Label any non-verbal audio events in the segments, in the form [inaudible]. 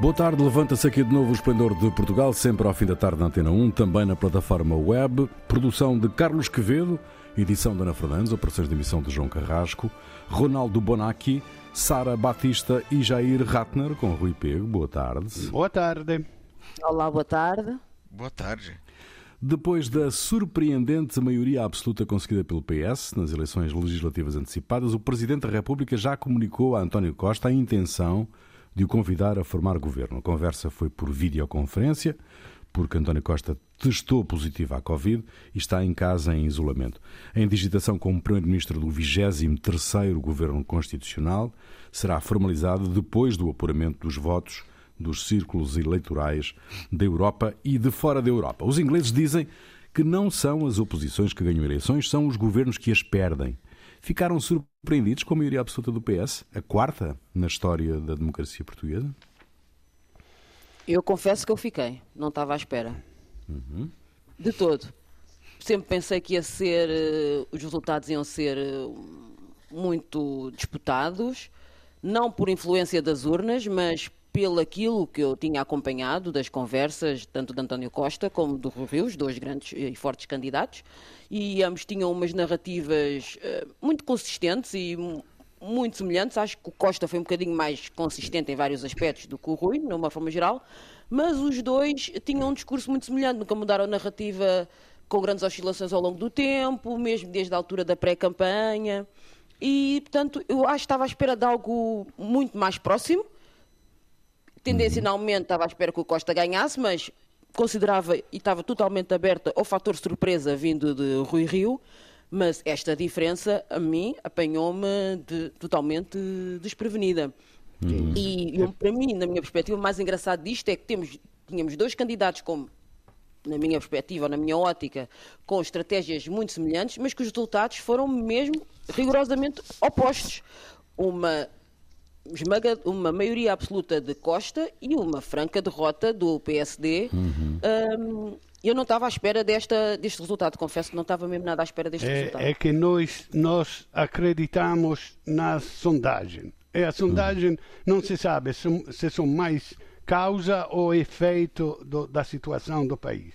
Boa tarde, levanta-se aqui de novo o Esplendor de Portugal, sempre ao fim da tarde na Antena 1, também na plataforma web. Produção de Carlos Quevedo, edição de Ana Fernandes, operações de emissão de João Carrasco, Ronaldo Bonacci, Sara Batista e Jair Ratner, com Rui Pego. Boa tarde. Boa tarde. Olá, boa tarde. Boa tarde. Depois da surpreendente maioria absoluta conseguida pelo PS nas eleições legislativas antecipadas, o Presidente da República já comunicou a António Costa a intenção de o convidar a formar governo. A conversa foi por videoconferência, porque António Costa testou positivo à Covid e está em casa em isolamento. A indigitação como Primeiro-Ministro do 23º Governo Constitucional será formalizada depois do apuramento dos votos dos círculos eleitorais da Europa e de fora da Europa. Os ingleses dizem que não são as oposições que ganham eleições, são os governos que as perdem. Ficaram surpreendidos com a maioria absoluta do PS, a quarta na história da democracia portuguesa? Eu confesso que eu fiquei, não estava à espera. Uhum. De todo. Sempre pensei que ia ser, uh, os resultados iam ser uh, muito disputados, não por influência das urnas, mas pelo aquilo que eu tinha acompanhado das conversas, tanto de António Costa como do Rui Rio, os dois grandes e fortes candidatos, e ambos tinham umas narrativas uh, muito consistentes e muito semelhantes. Acho que o Costa foi um bocadinho mais consistente em vários aspectos do que o Rui, numa forma geral, mas os dois tinham um discurso muito semelhante, nunca mudaram a narrativa com grandes oscilações ao longo do tempo, mesmo desde a altura da pré-campanha. E, portanto, eu acho que estava à espera de algo muito mais próximo. Tendencialmente estava à espera que o Costa ganhasse, mas considerava e estava totalmente aberta ao fator surpresa vindo de Rui Rio. Mas esta diferença, a mim, apanhou-me de, totalmente desprevenida. E, para mim, na minha perspectiva, o mais engraçado disto é que temos, tínhamos dois candidatos com, na minha perspectiva, na minha ótica, com estratégias muito semelhantes, mas que os resultados foram mesmo rigorosamente opostos. Uma esmaga, uma maioria absoluta de Costa e uma franca derrota do PSD. Uhum. Um, eu não estava à espera desta, deste resultado, confesso que não estava mesmo nada à espera deste é, resultado. É que nós, nós acreditamos na sondagem. E a sondagem não se sabe se, se são mais causa ou efeito do, da situação do país.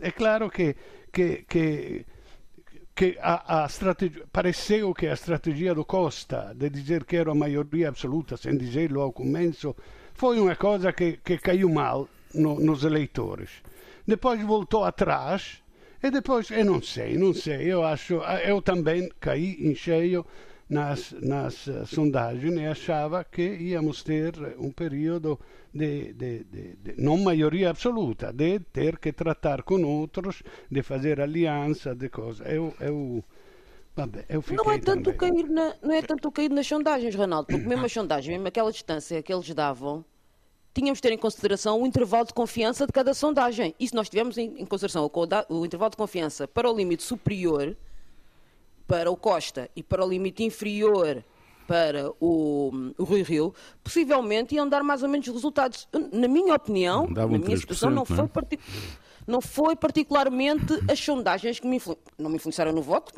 É claro que, que, que que a, a estratégia, pareceu que a estratégia do Costa de dizer que era a maioria absoluta, sem dizê-lo ao começo, foi uma coisa que, que caiu mal no, nos eleitores. Depois voltou atrás e depois, eu não sei, não sei, eu acho, eu também caí em cheio nas, nas uh, sondagens e achava que íamos ter um período de, de, de, de, não maioria absoluta, de ter que tratar com outros, de fazer aliança, de coisas. Eu, eu não é tanto cair na, não é tanto cair nas sondagens, Ronaldo, porque mesmo as sondagens, mesmo aquela distância que eles davam, tínhamos de ter em consideração o intervalo de confiança de cada sondagem. E se nós tivermos em, em consideração o, o intervalo de confiança para o limite superior, para o Costa, e para o limite inferior, para o, o Rui Rio, possivelmente iam dar mais ou menos resultados. Na minha opinião, na minha expressão, não, não, é? foi não foi particularmente as sondagens que me não me influenciaram no voto.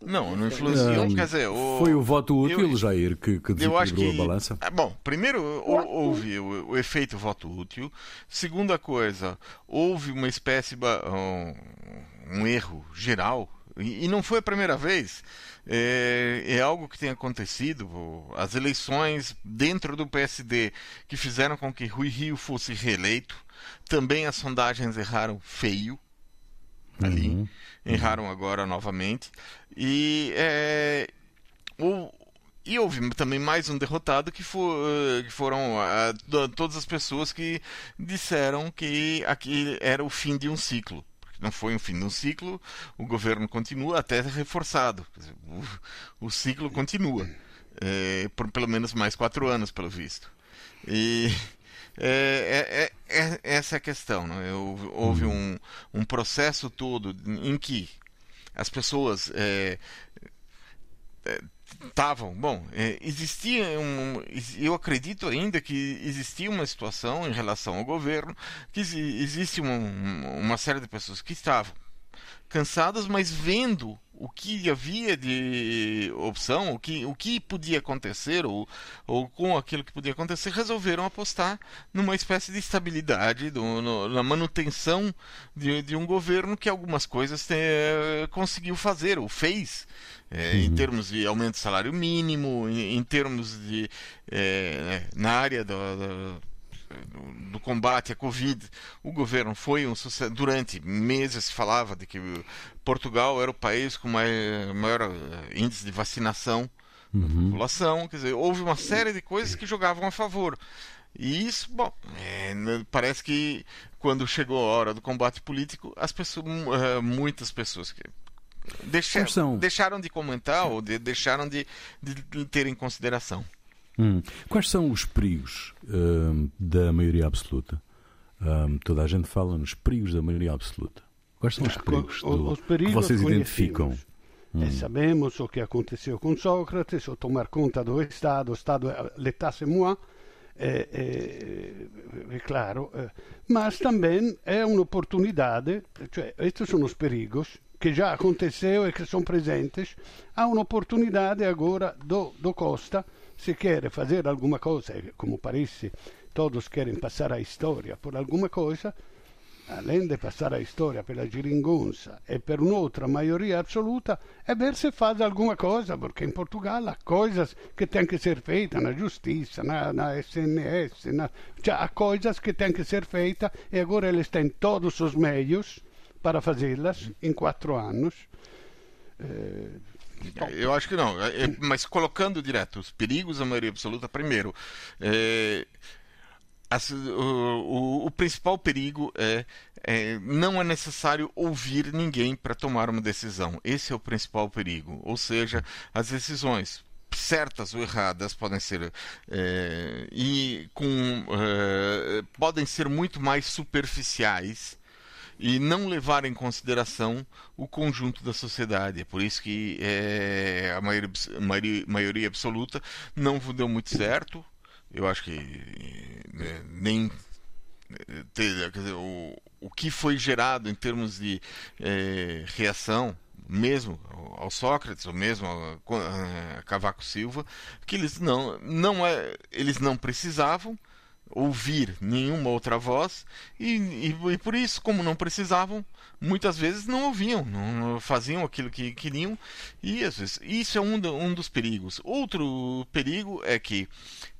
Não, não influenciou. Quer dizer, o... Foi o voto útil, eu, Jair, que, que desequilibrou que, a balança? Ah, bom, primeiro houve o, o, efeito voto útil. Segunda coisa, houve uma espécie, um, um erro geral, e, e não foi a primeira vez é, é, algo que tem acontecido. As eleições dentro do PSD que fizeram com que Rui Rio fosse reeleito, também as sondagens erraram feio ali, uhum. erraram agora novamente. E, é, o, e houve também mais um derrotado que, for, que foram uh, todas as pessoas que disseram que aqui era o fim de um ciclo não foi um fim de um ciclo, o governo continua até reforçado. O, o ciclo continua. É, por pelo menos mais quatro anos, pelo visto. E é, é, é, é essa é a questão. Né? Houve um, um processo todo em que as pessoas é, é, estavam. Bom, é, existia um. Eu acredito ainda que existia uma situação em relação ao governo, que existe uma, uma série de pessoas que estavam cansadas, mas vendo o que havia de opção, o que, o que podia acontecer, ou, ou com aquilo que podia acontecer, resolveram apostar numa espécie de estabilidade, do, no, na manutenção de, de, um governo que algumas coisas te, conseguiu fazer, ou fez, é, em termos de aumento do salário mínimo, em, em termos de. É, na área do, do do combate à Covid, o governo foi um sucesso. Durante meses se falava de que Portugal era o país com maior, maior eh, índice de vacinação uhum. da população. Quer dizer, houve uma série de coisas que jogavam a favor. E isso, bom, é, parece que quando chegou a hora do combate político, as pessoas, eh, muitas pessoas que deixaram, deixaram de comentar ou de, deixaram de, de ter em consideração. Hum. Quais são os perigos hum, da maioria absoluta? Hum, toda a gente fala nos perigos da maioria absoluta. Quais são os perigos, do, os perigos que vocês identificam? Hum. E sabemos o que aconteceu com Sócrates, o tomar conta do Estado, o Estado, l'état c'est moi, é, é, é, claro, mas também é uma oportunidade, cioè, estes são os perigos que já aconteceu e que são presentes, há uma oportunidade agora do, do Costa se quer fazer alguma coisa, como parece todos querem passar a história por alguma coisa, além de passar a história pela geringonça e per un'altra maioria assoluta, é ver se faz alguma coisa, porque em Portugal há coisas que têm que ser feitas na justiça, na, na SNS, na, cioè, há coisas que têm que ser feitas e agora eles têm todos os meios para fazê-las em quatro anos. Eh, eu acho que não. É, é, mas colocando direto os perigos da maioria absoluta, primeiro, é, as, o, o, o, principal perigo é, é, não é necessário ouvir ninguém para tomar uma decisão. Esse é o principal perigo. Ou seja, as decisões certas ou erradas podem ser é, e com é, podem ser muito mais superficiais e não levar em consideração o conjunto da sociedade. É por isso que é, a maioria, maioria, maioria, absoluta não deu muito certo. Eu acho que né, nem quer dizer, o, o que foi gerado em termos de é, reação mesmo ao Sócrates ou mesmo a Cavaco Silva que eles não não é eles não precisavam ouvir nenhuma outra voz e, e, e, por isso, como não precisavam, muitas vezes não ouviam, não faziam aquilo que queriam e às vezes, isso é um, um dos perigos. Outro perigo é que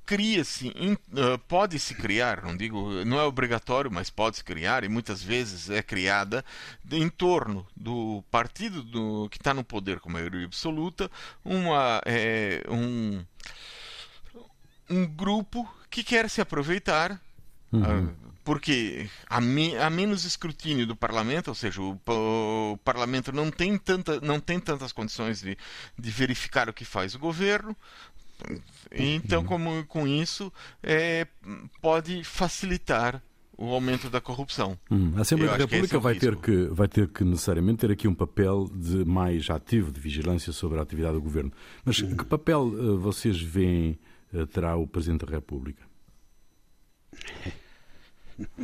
cria-se, uh, pode-se criar, não digo, não é obrigatório, mas pode-se criar e muitas vezes é criada em torno do partido do, que está no poder com maioria absoluta, uma, é, um, um grupo que quer se aproveitar. Uhum. Uh, porque há, me, menos escrutínio do parlamento, ou seja, o, o, parlamento não tem, tanta, não tem tantas condições de, de verificar o que faz o governo. Então, uhum. como, com isso, é, pode facilitar o aumento da corrupção. Hum, a Assembleia da República é vai, ter que, vai ter que necessariamente ter aqui um papel de mais ativo de vigilância sobre a atividade do governo. Mas uhum. que papel uh, vocês veem terá o Presidente da República? [laughs]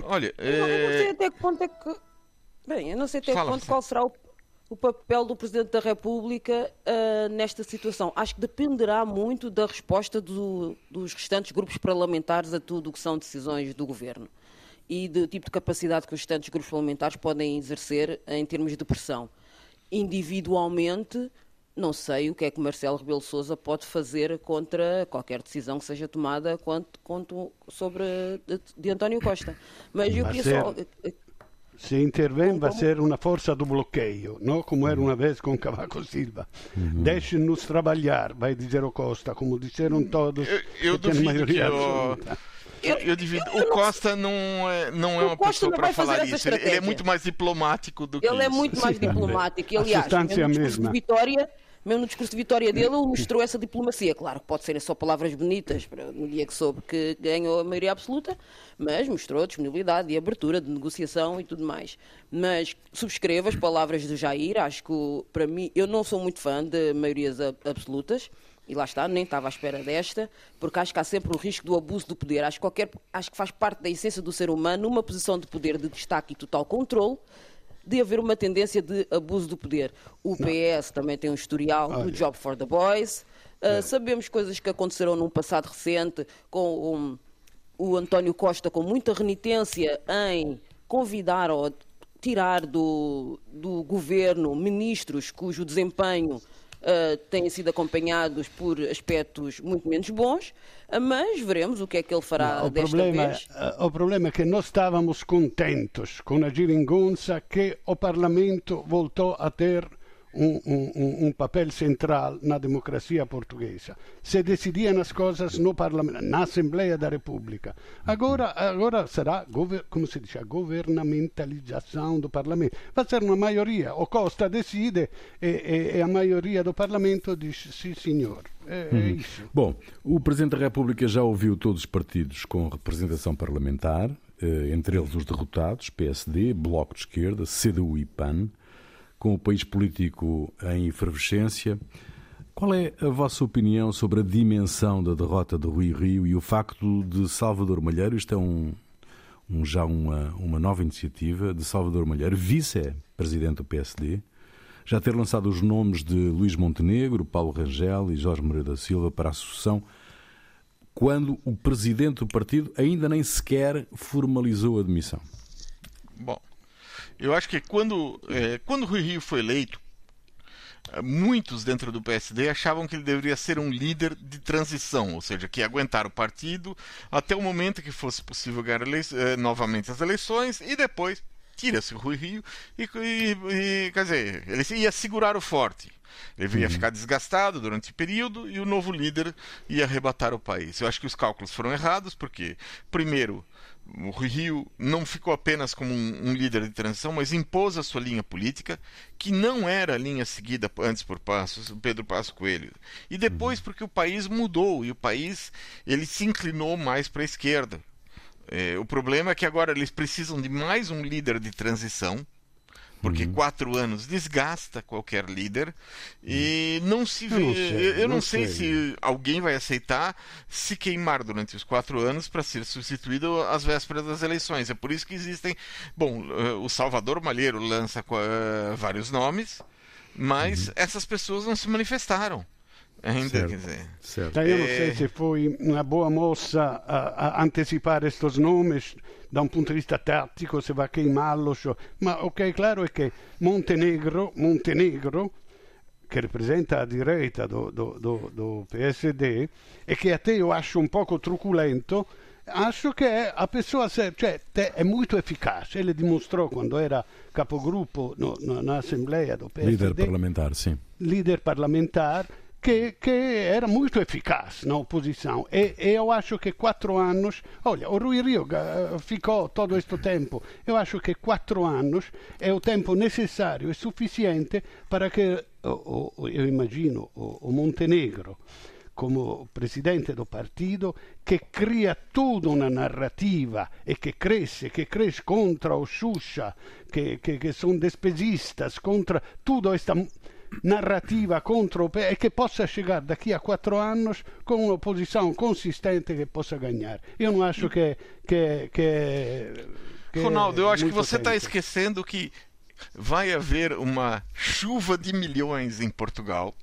Olha, é... eu não sei até que ponto é que. Bem, eu não sei até que ponto qual será o, o, papel do Presidente da República uh, nesta situação. Acho que dependerá muito da resposta do, dos restantes grupos parlamentares a tudo o que são decisões do Governo e do tipo de capacidade que os restantes grupos parlamentares podem exercer em termos de pressão. Individualmente, não sei o que é que Marcelo Rebelo Sousa pode fazer contra qualquer decisão que seja tomada quanto, quanto sobre de, de, António Costa. Mas eu queria só. Se intervém, vai ser uma força do bloqueio, não como era uma vez com Cavaco Silva. Uhum. Deixem-nos trabalhar, vai dizer o Costa, como disseram todos. Eu, eu que duvido que eu... Eu, eu divido. Eu, eu o Costa não é, não é uma pessoa para falar isso. Ele, ele, é muito mais diplomático do que Ele é muito mais diplomático. Aliás, a mesma. Vitória mesmo no discurso de vitória dele, ele mostrou essa diplomacia. Claro que pode ser só palavras bonitas no dia que soube que ganhou a maioria absoluta, mas mostrou disponibilidade e abertura de negociação e tudo mais. Mas subscrevo as palavras de Jair, acho que para mim, eu não sou muito fã de maiorias absolutas. E lá está, nem estava à espera desta, porque acho que há sempre o risco do abuso do poder. Acho que, qualquer, acho que faz parte da essência do ser humano, uma posição de poder de destaque e total controle, de haver uma tendência de abuso do poder. O PS também tem um historial do Job for the Boys. Uh, sabemos coisas que aconteceram num passado recente com um, o António Costa com muita renitência em convidar ou tirar do, do governo ministros cujo desempenho uh, têm sido acompanhados por aspectos muito menos bons, uh, mas veremos o que é que ele fará Não, desta problema, vez. uh, o problema é que nós estávamos contentos com a geringonça que o Parlamento voltou a ter um, um, um, papel central na democracia portuguesa. Se decidiam as coisas no Parlamento, na Assembleia da República. Agora, agora será, como se diz, a governamentalização do Parlamento. Vai ser uma maioria. O Costa decide e, e, e a maioria do Parlamento diz sim, senhor. É, é isso. Bom, o Presidente da República já ouviu todos os partidos com representação parlamentar, eh, entre eles os derrotados, PSD, Bloco de Esquerda, CDU e PAN com o país político em efervescência. Qual é a vossa opinião sobre a dimensão da derrota de Rui Rio e o facto de Salvador Malheiro, isto é um, um já uma, uma nova iniciativa de Salvador Malheiro, vice-presidente do PSD, já ter lançado os nomes de Luís Montenegro, Paulo Rangel e Jorge Moreira da Silva para a sucessão, quando o presidente do partido ainda nem sequer formalizou a demissão? Bom, eu acho que quando, é, quando Rui Rio foi eleito, é, muitos dentro do PSD achavam que ele deveria ser um líder de transição, ou seja, que ia aguentar o partido até o momento que fosse possível ganhar é, novamente as eleições e depois tira-se o Rui Rio e, e, e, quer dizer, ele ia segurar o forte. Ele ia uhum. ficar desgastado durante o período e o novo líder ia arrebatar o país. Eu acho que os cálculos foram errados, porque, primeiro, o Rio não ficou apenas como um, um, líder de transição, mas impôs a sua linha política, que não era a linha seguida antes por Passos, Pedro Passos Coelho. E depois porque o país mudou e o país ele se inclinou mais para a esquerda. É, o problema é que agora eles precisam de mais um líder de transição porque uhum. quatro anos desgasta qualquer líder e uhum. não se vê. Eu não sei, eu não sei, sei se alguém vai aceitar se queimar durante os quatro anos para ser substituído às vésperas das eleições. É por isso que existem. Bom, eh, o Salvador Malheiro lança uh, vários nomes, mas uhum. essas pessoas não se manifestaram. Ainda, certo, quer dizer. Certo. Eu não sei se foi uma boa moça a, a antecipar estes nomes da un punto di vista tattico, se va a queimarlo, ma ok, claro è che Montenegro, Montenegro che rappresenta a direita do, do, do, do PSD e che a te io acho un poco truculento, acho che a pessoa cioè, è molto efficace. Ele dimostrò quando era capogruppo no, no, na Assembleia do PSD. Líder parlamentar, sim. Líder parlamentar que, que, era muito eficaz na oposição. E, e, eu acho que quatro anos. Olha, o Rui Rio eh, ficou todo este tempo. Eu acho que quatro anos é o tempo necessário e suficiente para que, eu imagino, o, Montenegro como presidente do partido che cria tutta una narrativa e che cresce, che cresce contra o Xuxa, che, che, sono despesistas, contra tutta questa narrativa contro e che possa chegar daqui a quatro anos com uma posição consistente que possa ganhar. Eu não acho que. que, que, que Ronaldo, eu acho que você está esquecendo que vai haver uma chuva de milhões em Portugal.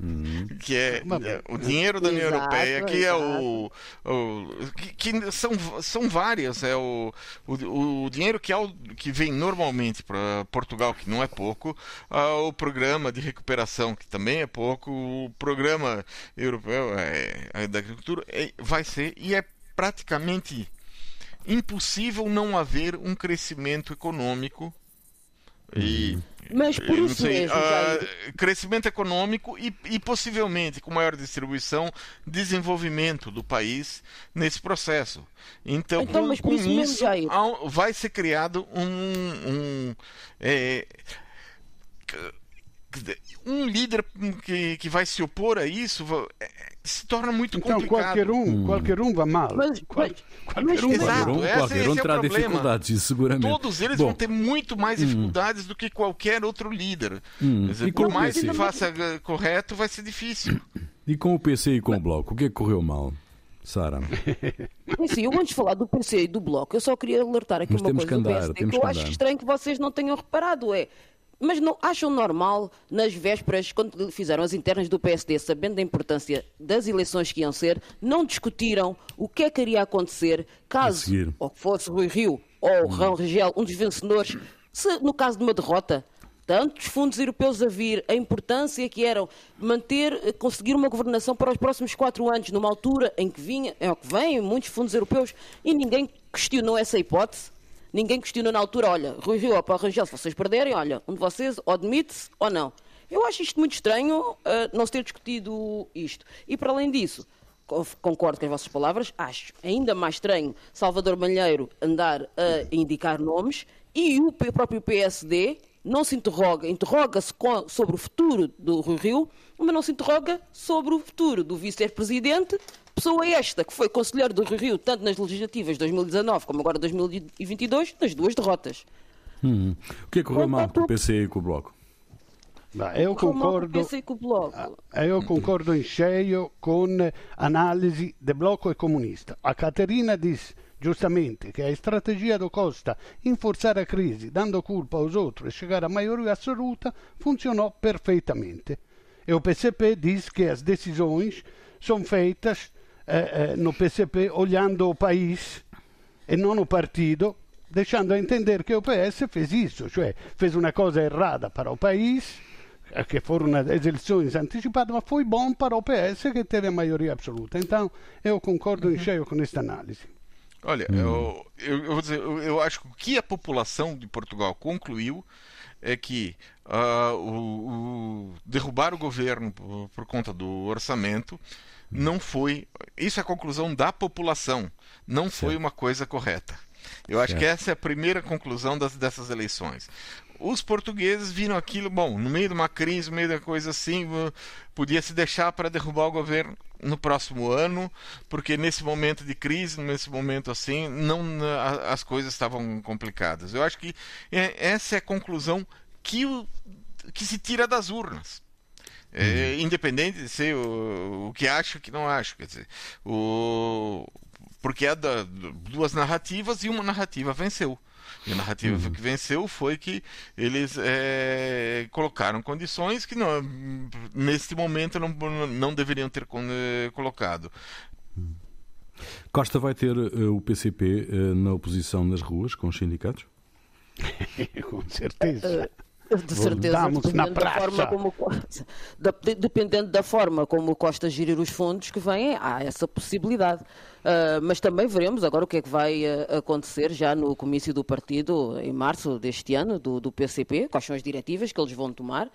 Uhum. que é, é, o dinheiro da União exato, Europeia, que exato. é o, o que, que, são, são várias, é o, o, o dinheiro que, é o, que vem normalmente para Portugal, que não é pouco, uh, o programa de recuperação, que também é pouco, o programa europeu é, é da agricultura é, vai ser e é praticamente impossível não haver um crescimento econômico e uhum. Mas por isso sei, mesmo, uh, crescimento econômico e, e, possivelmente com maior distribuição, desenvolvimento do país nesse processo. Então, então com, com isso, mesmo, vai ser criado um, um é, um líder que, que vai se opor a isso é, se torna muito então, complicado. qualquer um, hum. qualquer um vai mal. Mas, Qual, qualquer, um, Exato, qualquer um, qualquer um é terá dificuldades, seguramente. Todos eles Bom, vão ter muito mais hum. dificuldades hum. do que qualquer outro líder. Hum. Dizer, por mais que faça correto, vai ser difícil. [clears throat] E com o PC e com o Bloco, o que é que correu mal? Sara. [laughs] Sim, eu antes de falar do PC e do Bloco, eu só queria alertar aqui Mas uma temos coisa que andar, do PSD, temos que eu que acho estranho que vocês não tenham reparado, é... Mas não acham normal, nas vésperas, quando fizeram as internas do PSD, sabendo da importância das eleições que iam ser, não discutiram o que é que iria acontecer caso ou fosse Rui Rio ou Rão Regel, um dos vencedores, se no caso de uma derrota, tantos fundos europeus a vir, a importância que eram manter, eh, conseguir uma governação para os próximos quatro anos, numa altura em que vinha, é o que vem, muitos fundos europeus, e ninguém questionou essa hipótese. Ninguém questionou na altura, olha, Rui Rio ou Paulo Rangel, se vocês perderem, olha, um de vocês ou admite-se ou não. Eu acho isto muito estranho, eh, não se ter discutido isto. E para além disso, co- concordo com as vossas palavras, acho ainda mais estranho Salvador Malheiro andar a indicar nomes e o próprio PSD não se interroga, interroga-se sobre o futuro do Rui Rio, mas não se interroga sobre o futuro do vice-presidente, pessoa esta que foi conselheiro do Rui Rio tanto nas legislativas de 2019 como agora 2022, nas duas derrotas. Hum. O que é que correu mal com o. PC e com o Bloco? Eu concordo, com Bloco. eh, io concordo in cheio con analisi del blocco e comunista. A Caterina disse giustamente che a strategia do Costa in forzare a crisi, dando colpa aos outros e chegar à maioria absoluta, funcionou perfeitamente. E o PCP diz que as decisões são feitas eh, eh, no PCP olhando o país e non o partido, deixando a entender que o PS fez isso, cioè fez uma coisa errada para o país, eh, que foram as eleições antecipadas, mas foi bom para o PS que teve a maioria absoluta. Então, eu concordo em cheio com esta análise. Olha, eu, eu, eu vou dizer, eu, eu acho que o que a população de Portugal concluiu é que ah, o, o derrubar o governo por, por conta do orçamento não foi. Isso é a conclusão da população, não foi Certo. uma coisa correta. Eu acho Certo. que essa é a primeira conclusão das, dessas eleições. Os portugueses viram aquilo, bom, no meio de uma crise, no meio da coisa assim, podia se deixar para derrubar o governo no próximo ano, porque nesse momento de crise, nesse momento assim, não as coisas estavam complicadas. Eu acho que é- essa é a conclusão que, o- que se tira das urnas. É, independente de ser o, o que acho o que não acho. Quer dizer, o, porque é da, duas narrativas e uma narrativa venceu. E a narrativa que venceu foi que eles é, colocaram condições que não, neste momento não, não deveriam ter eh, colocado. Costa vai ter eh, o PCP eh, na oposição nas ruas com os sindicatos? [laughs] com certeza. [laughs] De certeza, dependendo da, forma como, da- dependendo da forma como o Costa gerir os fundos que vêm, há essa possibilidade. Ah, mas também veremos agora o que é que vai ah, acontecer já no comício do partido em março deste ano, do, do PCP, quais são as diretivas que eles vão tomar,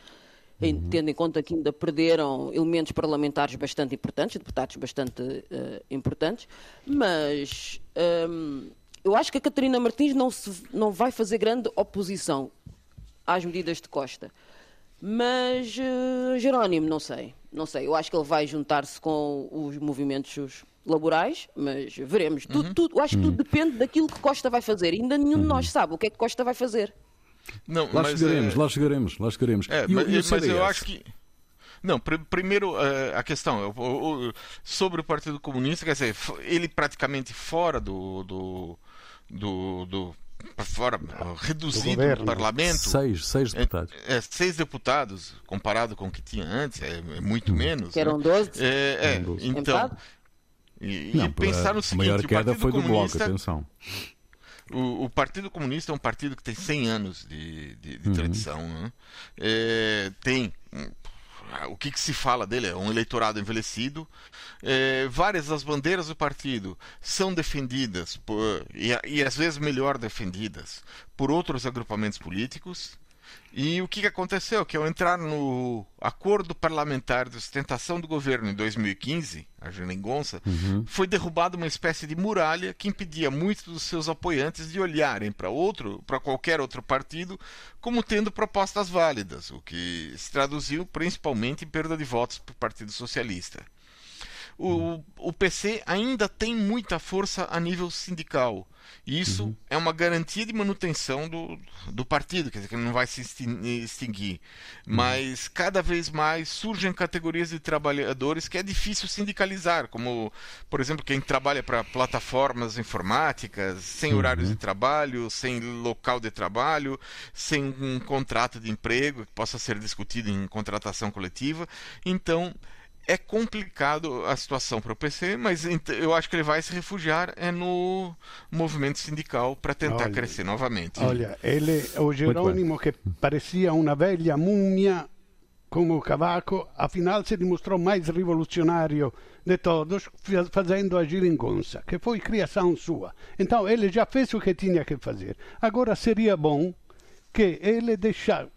em- tendo em conta que ainda perderam elementos parlamentares bastante importantes, deputados bastante ah, importantes, mas ahm, eu acho que a Catarina Martins não, se- não vai fazer grande oposição às medidas de Costa. Mas eh, Jerónimo, não sei. Não sei. Eu acho que ele vai juntar-se com os movimentos laborais, mas veremos. Tudo, tudo, eu acho que tudo depende daquilo que Costa vai fazer. Ainda nenhum de nós sabe o que é que Costa vai fazer. Não, Lá mas, chegaremos, eh, lá chegaremos, lá chegaremos. É, E mas, e o mas eu acho que. Não, pr- primeiro eh, a questão sobre o Partido Comunista, quer dizer, ele praticamente fora do. do, do, do- fora, reduzido governo. no parlamento. Seis, seis deputados. É, é, seis deputados, comparado com o que tinha antes, é, é muito menos. Que eram né? 12. É, é, Eram 12. então. E, e Não, pensar no a seguinte: maior o queda Partido foi do Bloco, Comunista atenção. o, o Partido Comunista é um partido que tem 100 anos de, de- Uhum. de tradição. né? É, tem. Hum, O que, que se fala dele? É um eleitorado envelhecido. É, várias das bandeiras do partido são defendidas, por, e, e às vezes melhor defendidas, por outros agrupamentos políticos. E o que, aconteceu? Que ao entrar no acordo parlamentar de sustentação do governo em 2015, a Geringonça, foi derrubada uma espécie de muralha que impedia muitos dos seus apoiantes de olharem para outro, para qualquer outro partido, como tendo propostas válidas, o que se traduziu principalmente em perda de votos para o Partido Socialista. O, o PC ainda tem muita força a nível sindical. E isso uhum. é uma garantia de manutenção do, do partido, quer dizer, que não vai se extinguir. Uhum. Mas cada vez mais surgem categorias de trabalhadores que é difícil sindicalizar, como, por exemplo, quem trabalha para plataformas informáticas, sem uhum. horários de trabalho, sem local de trabalho, sem um contrato de emprego que possa ser discutido em contratação coletiva. Então, é complicado a situação para o PC, mas eu acho que ele vai se refugiar é no movimento sindical para tentar olha, crescer novamente. Olha, ele, o Jerônimo que parecia uma velha múmia como o Cavaco, afinal se dimostrou mais revolucionário de todos, fazendo a geringonça, que foi criação sua. Então ele já fez o que tinha que fazer. Agora seria bom que ele deixar,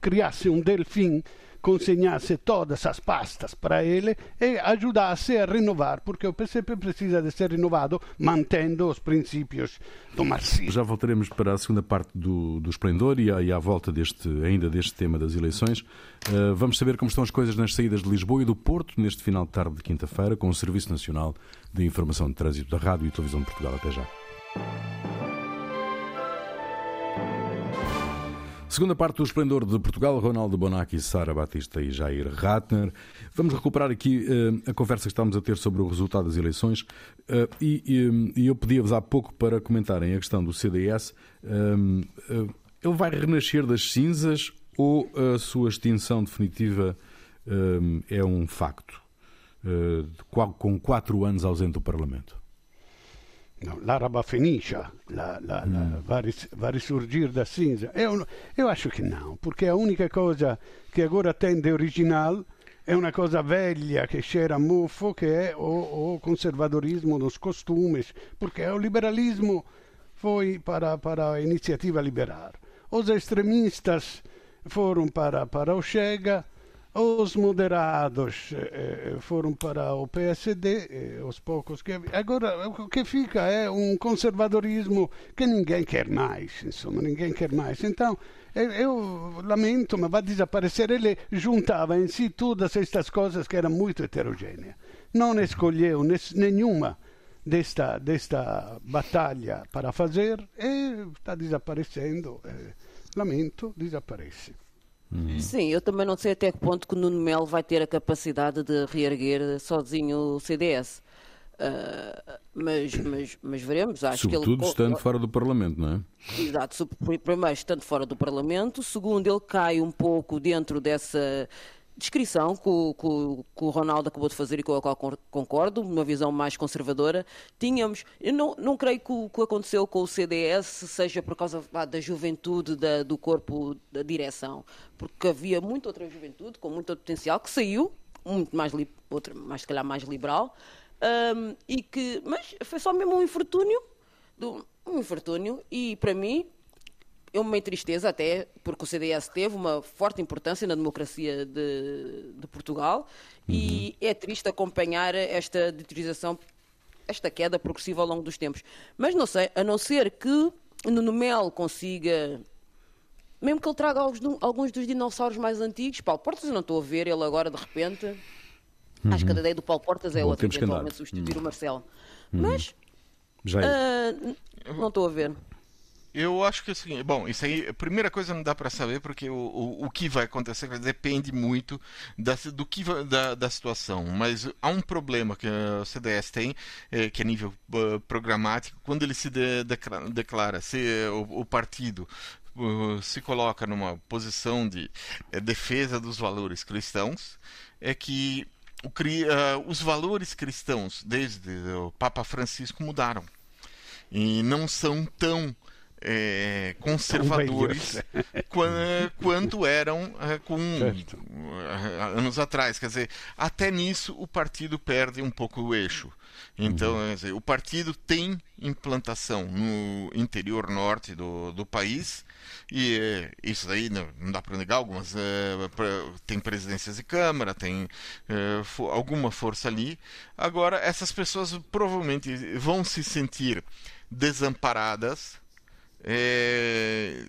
criasse um delfim consegnasse todas as pastas para ele e ajudasse a renovar, porque o PCP precisa de ser renovado mantendo os princípios do marxismo. Já voltaremos para a segunda parte do, do esplendor e, e à volta deste, ainda deste tema das eleições. Uh, vamos saber como estão as coisas nas saídas de Lisboa e do Porto neste final de tarde de quinta-feira com o Serviço Nacional de Informação de Trânsito da Rádio e Televisão de Portugal. Até já. Segunda parte do Esplendor de Portugal, Ronaldo Bonacci, Sara Batista e Jair Ratner. Vamos recuperar aqui uh, a conversa que estávamos a ter sobre o resultado das eleições uh, e, e, eu pedi-vos há pouco para comentarem a questão do CDS. Uh, eh, ele vai renascer das cinzas ou a sua extinção definitiva é um facto? com quatro anos ausente do Parlamento. No, l'araba fenicia la, la, mm. la, va, ris, va risurgir da cinza. Eu, acho que não, porque a única coisa que agora tem de original é uma coisa velha que cheira mufo, que é o, o conservadorismo dos costumes, porque o liberalismo foi para, para a iniciativa liberal. Os extremistas foram para, para o Chega, os moderados eh, foram para o PSD, eh, os poucos que agora o que fica é um conservadorismo que ninguém quer mais, insomma, ninguém quer mais. Então eu, eu lamento, mas vai desaparecer. Ele juntava em si todas estas coisas que eram muito heterogêneas. Não escolheu nenhuma desta desta batalha para fazer e está desaparecendo. Eh, lamento, desaparece. Uhum. Sim, eu também não sei até que ponto que o Nuno Melo vai ter a capacidade de reerguer sozinho o CDS. Uh, ah, mas, mas, mas veremos. Acho Sobretudo que ele... estando fora do Parlamento, não é? Exato. Primeiro, estando fora do Parlamento. Segundo, ele cai um pouco dentro dessa descrição que o, que, o, Ronaldo acabou de fazer e com a qual concordo, uma visão mais conservadora. Tínhamos, eu não, não creio que o que aconteceu com o CDS seja por causa da juventude da, do corpo da direção, porque havia muita outra juventude com muito potencial que saiu, muito mais, outra, mais se calhar mais liberal, um, e que, mas foi só mesmo um infortúnio, um infortúnio, e para mim é uma tristeza até, porque o CDS teve uma forte importância na democracia de, de Portugal uhum. e é triste acompanhar esta deterioração, esta queda progressiva ao longo dos tempos. Mas não sei, a não ser que Nuno Melo consiga mesmo que ele traga alguns, dos dinossauros mais antigos, Paulo Portas eu não estou a ver ele agora de repente. Uhum. Acho que a ideia do Paulo Portas é Bom, outra, eventualmente substituir uhum. o Marcelo. Uhum. Mas Já é. uh, não estou a ver. Eu acho que assim, bom, isso aí, a primeira coisa não dá para saber porque o, o, o, que vai acontecer depende muito da, do que da, da situação. Mas há um problema que o CDS tem, é, que é nível uh, programático, quando ele se de, declara, se o, o partido uh, se coloca numa posição de uh, defesa dos valores cristãos, é que uh, os valores cristãos desde o Papa Francisco mudaram e não são tão é, conservadores [laughs] quanto eram é, com é, anos atrás. Quer dizer, até nisso o partido perde um pouco o eixo. Então, uhum. dizer, o partido tem implantação no interior norte do, do país, e é, isso aí não, não dá para negar. Algumas é, pra, tem presidências de Câmara, tem é, for, alguma força ali. Agora, essas pessoas provavelmente vão se sentir desamparadas É,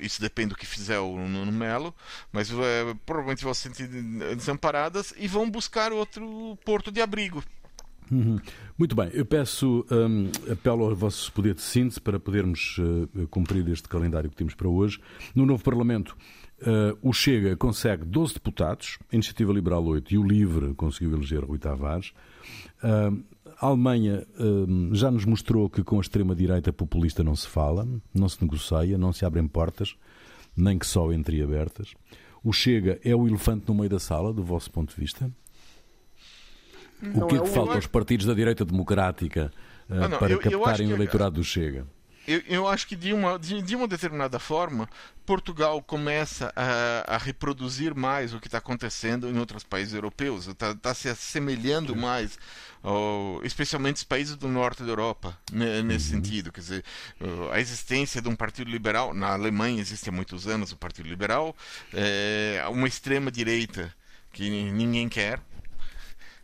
isso depende do que fizer o Nuno Melo, mas é, provavelmente vão se sentir desamparadas e vão buscar outro porto de abrigo. Uhum. Muito bem, eu peço, um, apelo ao vosso poder de síntese para podermos uh, cumprir este calendário que temos para hoje. No novo Parlamento, uh, o Chega consegue 12 deputados, a Iniciativa Liberal 8 e o Livre conseguiu eleger Rui Tavares. Uh, a Alemanha já nos mostrou que com a extrema-direita populista não se fala, não se negocia, não se abrem portas, nem que só entreabertas. O Chega é o elefante no meio da sala, do vosso ponto de vista? Não o que é que é falta aos partidos da direita democrática uh, ah, não, para eu, captarem eu o eleitorado do Chega? Eu, eu, acho que de uma, de, de, uma determinada forma, Portugal começa a, a reproduzir mais o que está acontecendo em outros países europeus, está tá se assemelhando mais, ao, especialmente os países do norte da Europa, né, nesse uhum. sentido. Quer dizer, a existência de um partido liberal, na Alemanha existe há muitos anos o Partido Liberal, é, uma extrema-direita que ninguém quer,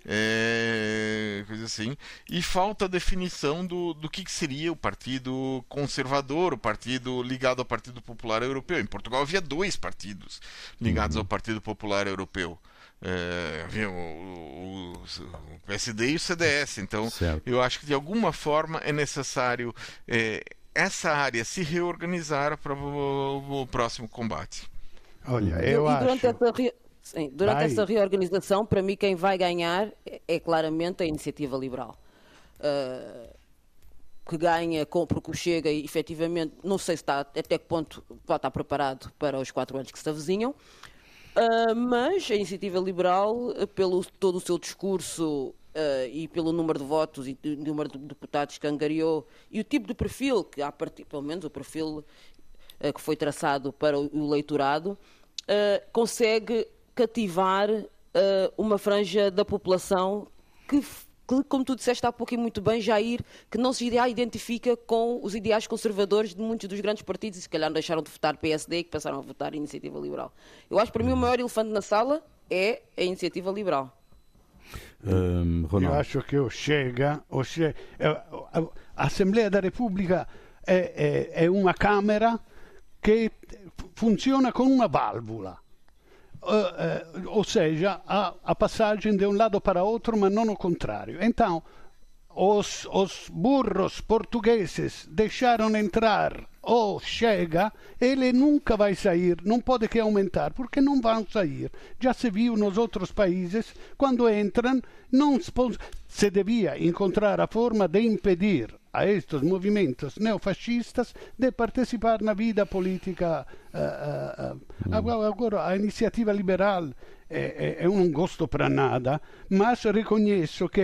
é, coisa assim. E falta a definição do, do que, que seria o Partido Conservador, o partido ligado ao Partido Popular Europeu. Em Portugal havia dois partidos ligados uhum. ao Partido Popular Europeu. É, havia o, o, o, PSD e o CDS. Então, certo. eu acho que de alguma forma é necessário é, essa área se reorganizar para o, o próximo combate. Olha, eu e, acho. Sim, durante vai. essa reorganização, para mim, quem vai ganhar é, é claramente a iniciativa liberal. Uh, que ganha com, porque chega e efetivamente, não sei se está, até que ponto pode estar preparado para os quatro anos que se avizinham, uh, mas a iniciativa liberal, pelo todo o seu discurso Uh, e pelo número de votos e o número de deputados que angariou e o tipo de perfil que há pelo menos o perfil uh, que foi traçado para o, o eleitorado, uh, consegue cativar uh, uma franja da população que, que, como tu disseste há pouco e muito bem, Jair, que não se identifica com os ideais conservadores de muitos dos grandes partidos e se calhar deixaram de votar PSD e que passaram a votar Iniciativa Liberal. Eu acho que para mim o maior elefante na sala é a Iniciativa Liberal. Um, Eu acho que o Chega, o Chega a Assembleia da Repubblica è, è, è una Camera che funziona con una valvola uh, ou seja, há, há passagem de um lado para outro, mas não o contrário. Então, os, os burros portugueses deixaram entrar o Chega, ele nunca vai sair, não pode que aumentar, porque não vão sair. Já se viu nos outros países, quando entram, não se devia encontrar a forma de impedir a estes movimentos neofascistas de participar na vida política. Uh, uh, uh. Agora, a iniciativa liberal é, é, é um gosto para nada, mas reconheço que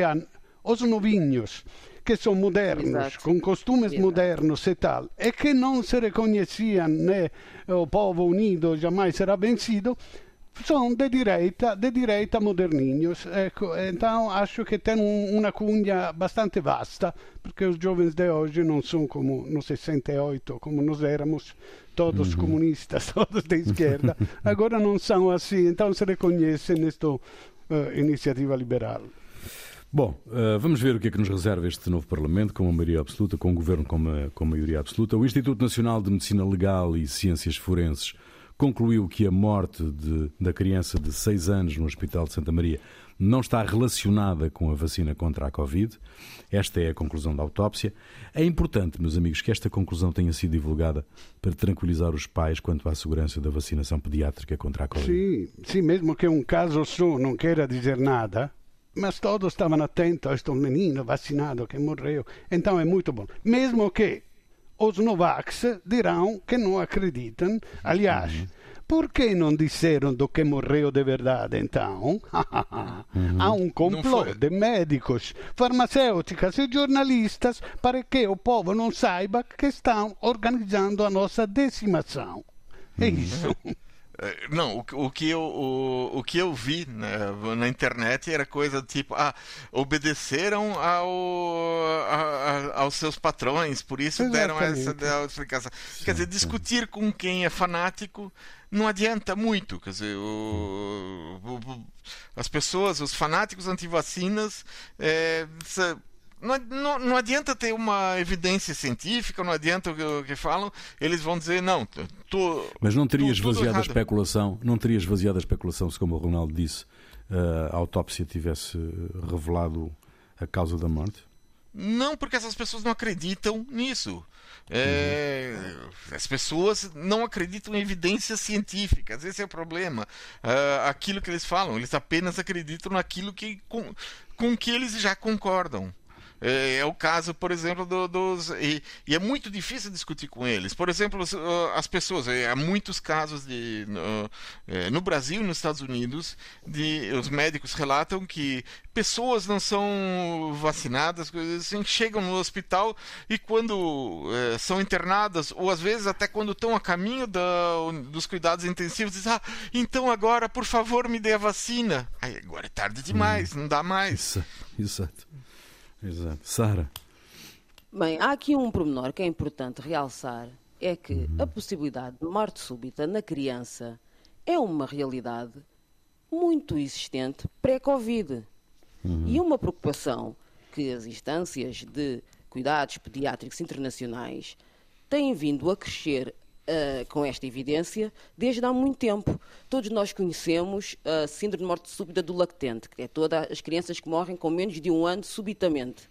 os novinhos que são modernos, Exato. com costumes Exato. modernos e tal, e que não se reconheciam, né, o povo unido jamais será vencido, são de direita, de direita moderninhos. Ecco, então acho que tem um, uma cunha bastante vasta, porque os jovens de hoje não são como no 68, como nós éramos, todos uhum. comunistas, [laughs] todos de esquerda. [laughs] Agora não são assim, então se reconhece nesta uh, iniciativa liberal. Bom, uh, vamos ver o que é que nos reserva este novo Parlamento, com uma maioria absoluta, com um governo com, uma, com maioria absoluta. O Instituto Nacional de Medicina Legal e Ciências Forenses concluiu que a morte de, da criança de 6 anos no Hospital de Santa Maria não está relacionada com a vacina contra a Covid. Esta é a conclusão da autópsia. É importante, meus amigos, que esta conclusão tenha sido divulgada para tranquilizar os pais quanto à segurança da vacinação pediátrica contra a Covid. Sim, sim mesmo que um caso só não queira dizer nada, mas todos estavam atentos a este menino vacinado que morreu. Então é muito bom. Mesmo que os Novax dirão que não acreditam. Aliás, uhum. por que não disseram do que morreu de verdade então? [laughs] uhum. Há um complô de médicos, farmacêuticas e jornalistas para que o povo não saiba que estão organizando a nossa decimação. É uhum. isso. Não, o, o, que eu, o, o que eu vi né, na internet era coisa do tipo, ah, obedeceram ao, a, a, aos seus patrões, por isso Exatamente. deram essa explicação. Quer dizer, discutir com quem é fanático não adianta muito. Quer dizer, o, as pessoas, os fanáticos antivacinas, é, não, não, não, adianta ter uma evidência científica, não adianta o que, que falam, eles vão dizer, não, tô, Mas não teria esvaziado a especulação, não teria esvaziado a especulação se, como o Ronaldo disse, a autópsia tivesse revelado a causa da morte? Não, porque essas pessoas não acreditam nisso. É, as pessoas não acreditam em evidências científicas, esse é o problema. Uh, aquilo que eles falam, eles apenas acreditam naquilo que, com, com que eles já concordam. É, é, o caso, por exemplo, do, dos. E, e, é muito difícil discutir com eles. Por exemplo, as pessoas. É, há muitos casos de. No, é, no Brasil nos Estados Unidos, de, os médicos relatam que pessoas não são vacinadas, assim, chegam no hospital e quando é, são internadas, ou às vezes até quando estão a caminho da, dos cuidados intensivos, dizem: Ah, então agora, por favor, me dê a vacina. Aí, agora é tarde demais, hum. não dá mais. Isso, exato. Exato. Sara. Bem, há aqui um pormenor que é importante realçar: é que uhum. a possibilidade de morte súbita na criança é uma realidade muito existente pré-Covid. Uhum. E uma preocupação que as instâncias de cuidados pediátricos internacionais têm vindo a crescer Uh, com esta evidência desde há muito tempo. Todos nós conhecemos a síndrome de morte súbita do lactente, que é todas as crianças que morrem com menos de um ano subitamente.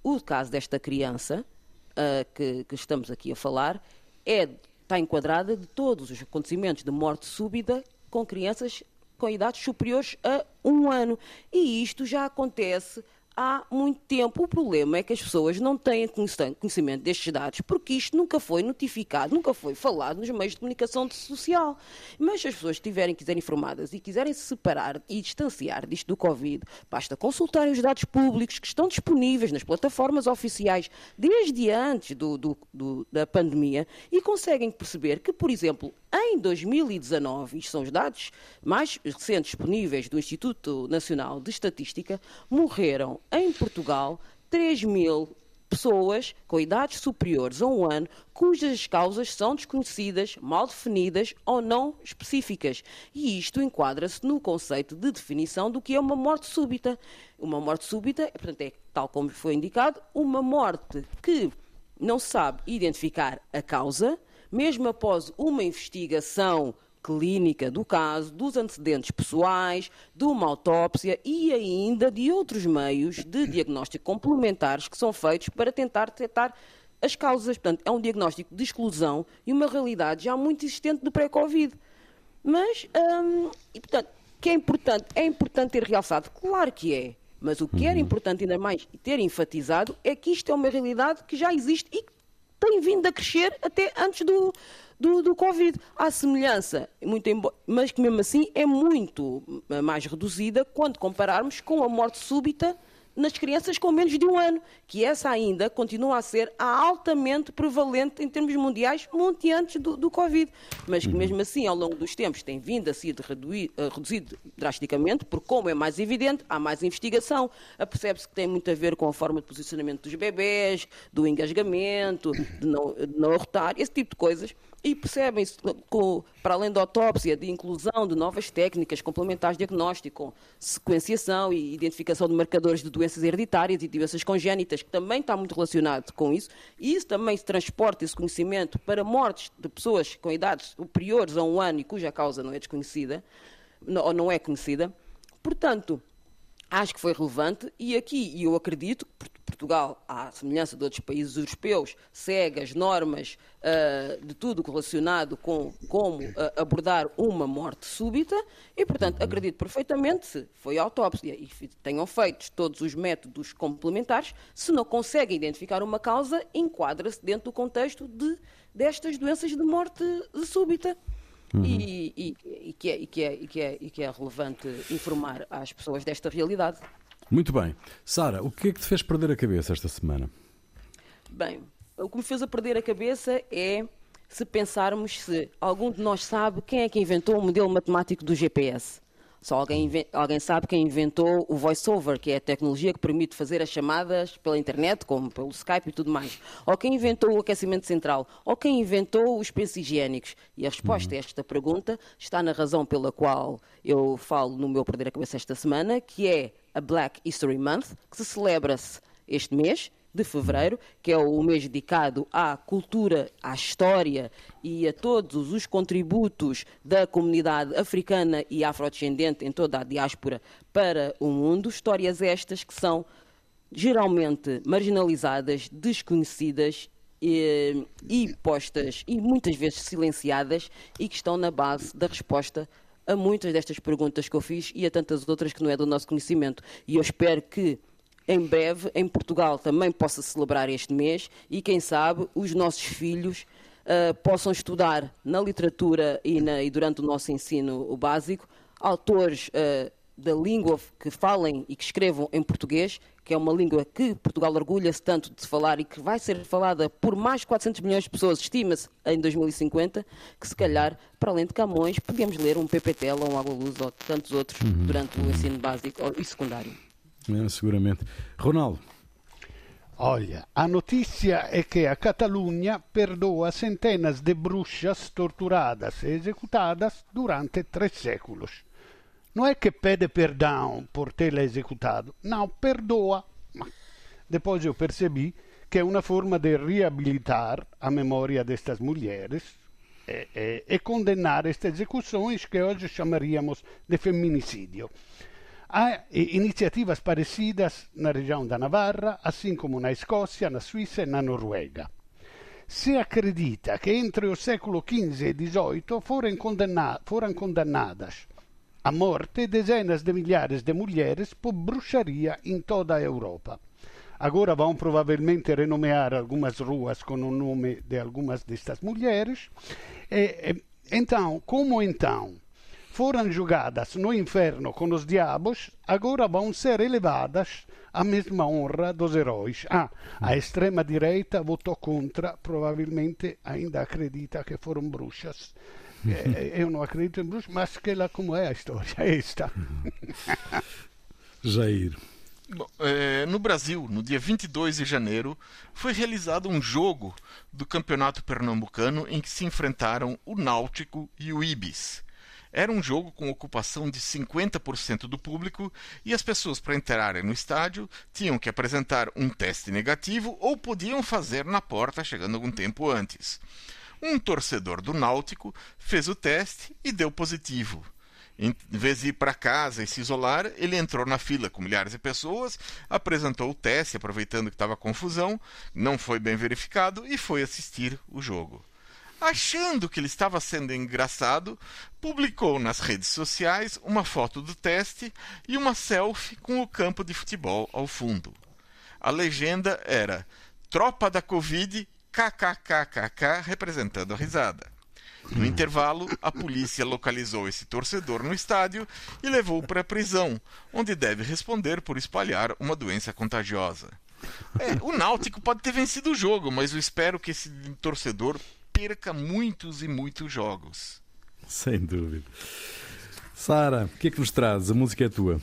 O caso desta criança, uh, que, que, estamos aqui a falar, é, está enquadrada de todos os acontecimentos de morte súbita com crianças com idades superiores a um ano. E isto já acontece há muito tempo. O problema é que as pessoas não têm conhecimento destes dados, porque isto nunca foi notificado, nunca foi falado nos meios de comunicação social. Mas se as pessoas estiverem quiserem informadas e quiserem se separar e distanciar disto do Covid, basta consultarem os dados públicos que estão disponíveis nas plataformas oficiais desde antes do, do, do, da pandemia e conseguem perceber que, por exemplo, em 2019, isto são os dados mais recentes disponíveis do Instituto Nacional de Estatística, morreram em Portugal 3 mil pessoas com idades superiores a um ano cujas causas são desconhecidas, mal definidas ou não específicas. E isto enquadra-se no conceito de definição do que é uma morte súbita. Uma morte súbita, portanto, é, tal como foi indicado, uma morte que não se sabe identificar a causa, mesmo após uma investigação clínica do caso, dos antecedentes pessoais, de uma autópsia e ainda de outros meios de diagnóstico complementares que são feitos para tentar detectar as causas. Portanto, é um diagnóstico de exclusão e uma realidade já muito existente do pré-Covid. Mas, hum, e, portanto, que é importante? É importante ter realçado? Claro que é. Mas o que era uhum. importante ainda mais ter enfatizado é que isto é uma realidade que já existe e que tem vindo a crescer até antes do, do, do Covid. Há semelhança, muito mas que mesmo assim é muito mais reduzida quando compararmos com a morte súbita nas crianças com menos de um ano, que essa ainda continua a ser altamente prevalente em termos mundiais, muito antes do, do Covid, mas que uhum. mesmo assim, ao longo dos tempos, tem vindo a ser reduzido drasticamente, porque como é mais evidente, há mais investigação, percebe-se que tem muito a ver com a forma de posicionamento dos bebés, do engasgamento, de não, de não arrotar, esse tipo de coisas, e percebem-se, para além da autópsia, de inclusão de novas técnicas complementares de diagnóstico, sequenciação e identificação de marcadores de doenças hereditárias e doenças congénitas, que também está muito relacionado com isso, e isso também se transporta esse conhecimento para mortes de pessoas com idades superiores a um ano e cuja causa não é desconhecida, ou não é conhecida. Portanto, acho que foi relevante e aqui eu acredito Portugal, à semelhança de outros países europeus, segue as normas uh, de tudo relacionado com como uh, abordar uma morte súbita e, portanto, uhum. acredito perfeitamente, se foi autópsia e tenham feito todos os métodos complementares, se não conseguem identificar uma causa, enquadra-se dentro do contexto de, destas doenças de morte súbita. Uhum. E, e, e, que é, e, que é, e, que é, e que é relevante informar às pessoas desta realidade. Muito bem. Sara, o que é que te fez perder a cabeça esta semana? Bem, o que me fez a perder a cabeça é se pensarmos se algum de nós sabe quem é que inventou o modelo matemático do GPS. Só alguém, alguém sabe quem inventou o VoiceOver, que é a tecnologia que permite fazer as chamadas pela internet, como pelo Skype e tudo mais. Ou quem inventou o aquecimento central. Ou quem inventou os pensos higiênicos. E a resposta uhum. a esta pergunta está na razão pela qual eu falo no meu Perder a Cabeça esta semana, que é a Black History Month, que se celebra-se este mês de fevereiro, que é o mês dedicado à cultura, à história e a todos os contributos da comunidade africana e afrodescendente em toda a diáspora para o mundo. Histórias estas que são geralmente marginalizadas, desconhecidas e, e postas e muitas vezes silenciadas e que estão na base da resposta a muitas destas perguntas que eu fiz e a tantas outras que não é do nosso conhecimento. E eu espero que em breve em Portugal também possa celebrar este mês e quem sabe os nossos filhos uh, possam estudar na literatura e, na, e, durante o nosso ensino básico autores uh, da língua que falem e que escrevam em português, que é uma língua que Portugal orgulha-se tanto de falar e que vai ser falada por mais de 400 milhões de pessoas, estima-se, em 2050, que se calhar, para além de Camões, podíamos ler um PPT ou um Água Luz ou tantos outros uhum. durante o ensino básico e secundário. É, seguramente. Ronaldo. Olha, a notícia é que a Catalunha perdoa centenas de bruxas torturadas e executadas durante três séculos. Não é que pede perdão por tê-la executado, não, perdoa. Depois eu percebi que é uma forma de reabilitar a memória destas mulheres e, e, e condenar estas execuções que hoje chamaríamos de feminicídio. Há iniciativas parecidas na região da Navarra, assim como na Escócia, na Suíça e na Noruega. Se acredita que entre o século XV e XVIII foram, condena foram condenadas a morte dezenas de milhares de mulheres por bruxaria em toda a Europa. Agora vão provavelmente renomear algumas ruas com o nome de algumas destas mulheres. E, e, então, como então foram julgadas no inferno com os diabos, agora vão ser elevadas à mesma honra dos heróis. Ah, a extrema-direita votou contra, provavelmente ainda acredita que foram bruxas. É, [laughs] eu não acredito em bruxas, mas que lá como é a história, é esta. [laughs] Jair. Bom, é, no Brasil, no dia 22 de janeiro, foi realizado um jogo do Campeonato Pernambucano em que se enfrentaram o Náutico e o Ibis. Era um jogo com ocupação de 50% do público e as pessoas, para entrarem no estádio, tinham que apresentar um teste negativo ou podiam fazer na porta chegando algum tempo antes. Um torcedor do Náutico fez o teste e deu positivo. Em vez de ir para casa e se isolar, ele entrou na fila com milhares de pessoas, apresentou o teste, aproveitando que estava confusão, não foi bem verificado e foi assistir o jogo achando que ele estava sendo engraçado, publicou nas redes sociais uma foto do teste e uma selfie com o campo de futebol ao fundo. A legenda era Tropa da Covid KKKKK representando a risada. No intervalo, a polícia localizou esse torcedor no estádio e levou para a prisão, onde deve responder por espalhar uma doença contagiosa. É, o Náutico pode ter vencido o jogo, mas eu espero que esse torcedor perca muitos e muitos jogos. Sem dúvida. Sara, o que é que nos traz? A música é tua.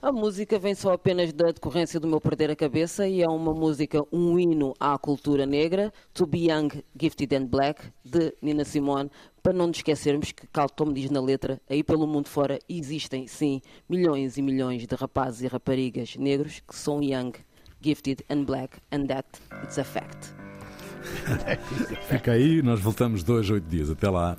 A música vem só apenas da decorrência do meu perder a cabeça e é uma música, um hino à cultura negra, To Be Young, Gifted and Black, de Nina Simone, para não nos esquecermos que, tal como diz na letra, aí pelo mundo fora existem, sim, milhões e milhões de rapazes e raparigas negros que são young, gifted and black, and that it's a fact. Fica aí, nós voltamos dois, oito dias. Até lá.